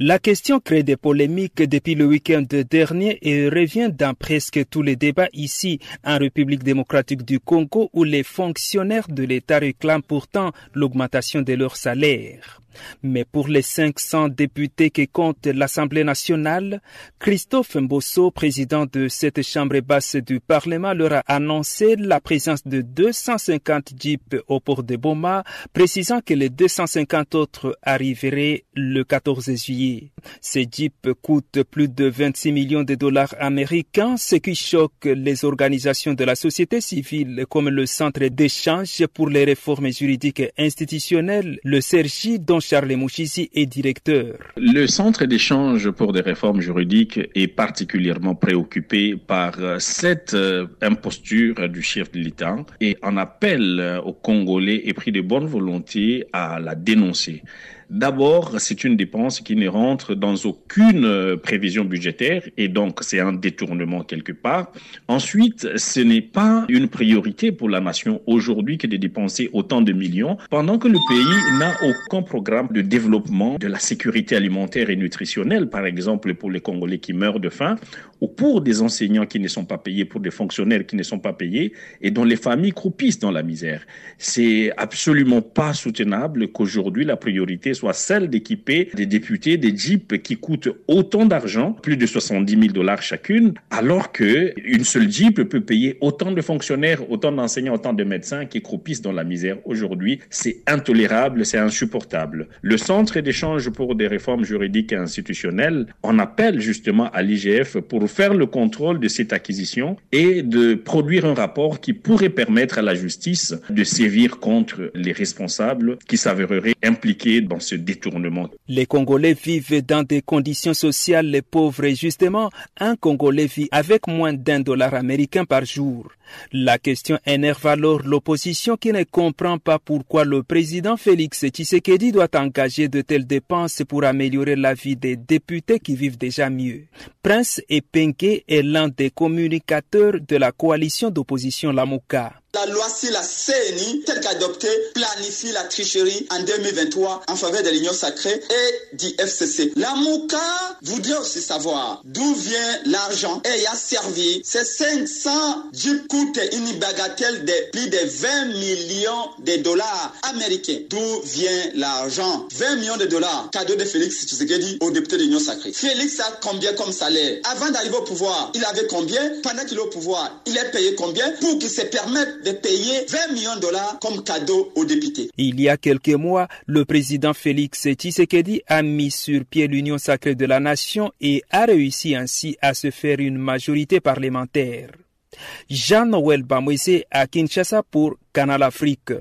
La question crée des polémiques depuis le week-end dernier et revient dans presque tous les débats ici en République démocratique du Congo où les fonctionnaires de l'État réclament pourtant l'augmentation de leur salaire. Mais pour les 500 députés qui comptent l'Assemblée nationale, Christophe Mbosso, président de cette chambre basse du Parlement, leur a annoncé la présence de 250 jeeps au port de Boma, précisant que les 250 autres arriveraient le 14 juillet. Ces jeeps coûtent plus de 26 millions de dollars américains, ce qui choque les organisations de la société civile comme le Centre d'échange pour les réformes juridiques et institutionnelles, le CERGI, dont Charles Mouchisi est directeur. Le Centre d'échange pour des réformes juridiques est particulièrement préoccupé par cette euh, imposture du chef de l'État et en appelle aux Congolais et pris de bonne volonté à la dénoncer. D'abord, c'est une dépense qui ne rentre dans aucune euh, prévision budgétaire et donc c'est un détournement quelque part. Ensuite, ce n'est pas une priorité pour la nation aujourd'hui que de dépenser autant de millions pendant que le pays n'a aucun programme de développement de la sécurité alimentaire et nutritionnelle, par exemple pour les Congolais qui meurent de faim ou pour des enseignants qui ne sont pas payés, pour des fonctionnaires qui ne sont pas payés et dont les familles croupissent dans la misère. C'est absolument pas soutenable qu'aujourd'hui la priorité soit celle d'équiper des députés des jeeps qui coûtent autant d'argent, plus de 70 000 dollars chacune, alors que une seule jeep peut payer autant de fonctionnaires, autant d'enseignants, autant de médecins qui croupissent dans la misère aujourd'hui. C'est intolérable, c'est insupportable. Le Centre d'échange pour des réformes juridiques et institutionnelles en appelle justement à l'IGF pour faire le contrôle de cette acquisition et de produire un rapport qui pourrait permettre à la justice de sévir contre les responsables qui s'avéreraient impliqués dans Les Congolais vivent dans des conditions sociales pauvres et justement, un Congolais vit avec moins d'un dollar américain par jour. La question énerve alors l'opposition qui ne comprend pas pourquoi le président Félix Tshisekedi doit engager de telles dépenses pour améliorer la vie des députés qui vivent déjà mieux. Prince Epenke est l'un des communicateurs de la coalition d'opposition Lamouka. La loi si la CNI, telle qu'adoptée, planifie la tricherie en 2023 en faveur de l'Union sacrée et du FCC. La MOUCA voudrait aussi savoir d'où vient l'argent ayant servi ces 500 jeeps coûtent une bagatelle de plus de 20 millions de dollars américains. D'où vient l'argent? 20 millions de dollars, cadeau de Félix Tshisekedi au député de l'Union sacrée. Félix a combien comme salaire? Avant d'arriver au pouvoir, il avait combien? Pendant qu'il est au pouvoir, il est payé combien? Pour qu'il se permette de payer 20 millions de dollars comme cadeau aux députés. Il y a quelques mois, le président Félix Tshisekedi a mis sur pied l'Union sacrée de la nation et a réussi ainsi à se faire une majorité parlementaire. Jean-Noël Bamwese à Kinshasa pour Canal Afrique.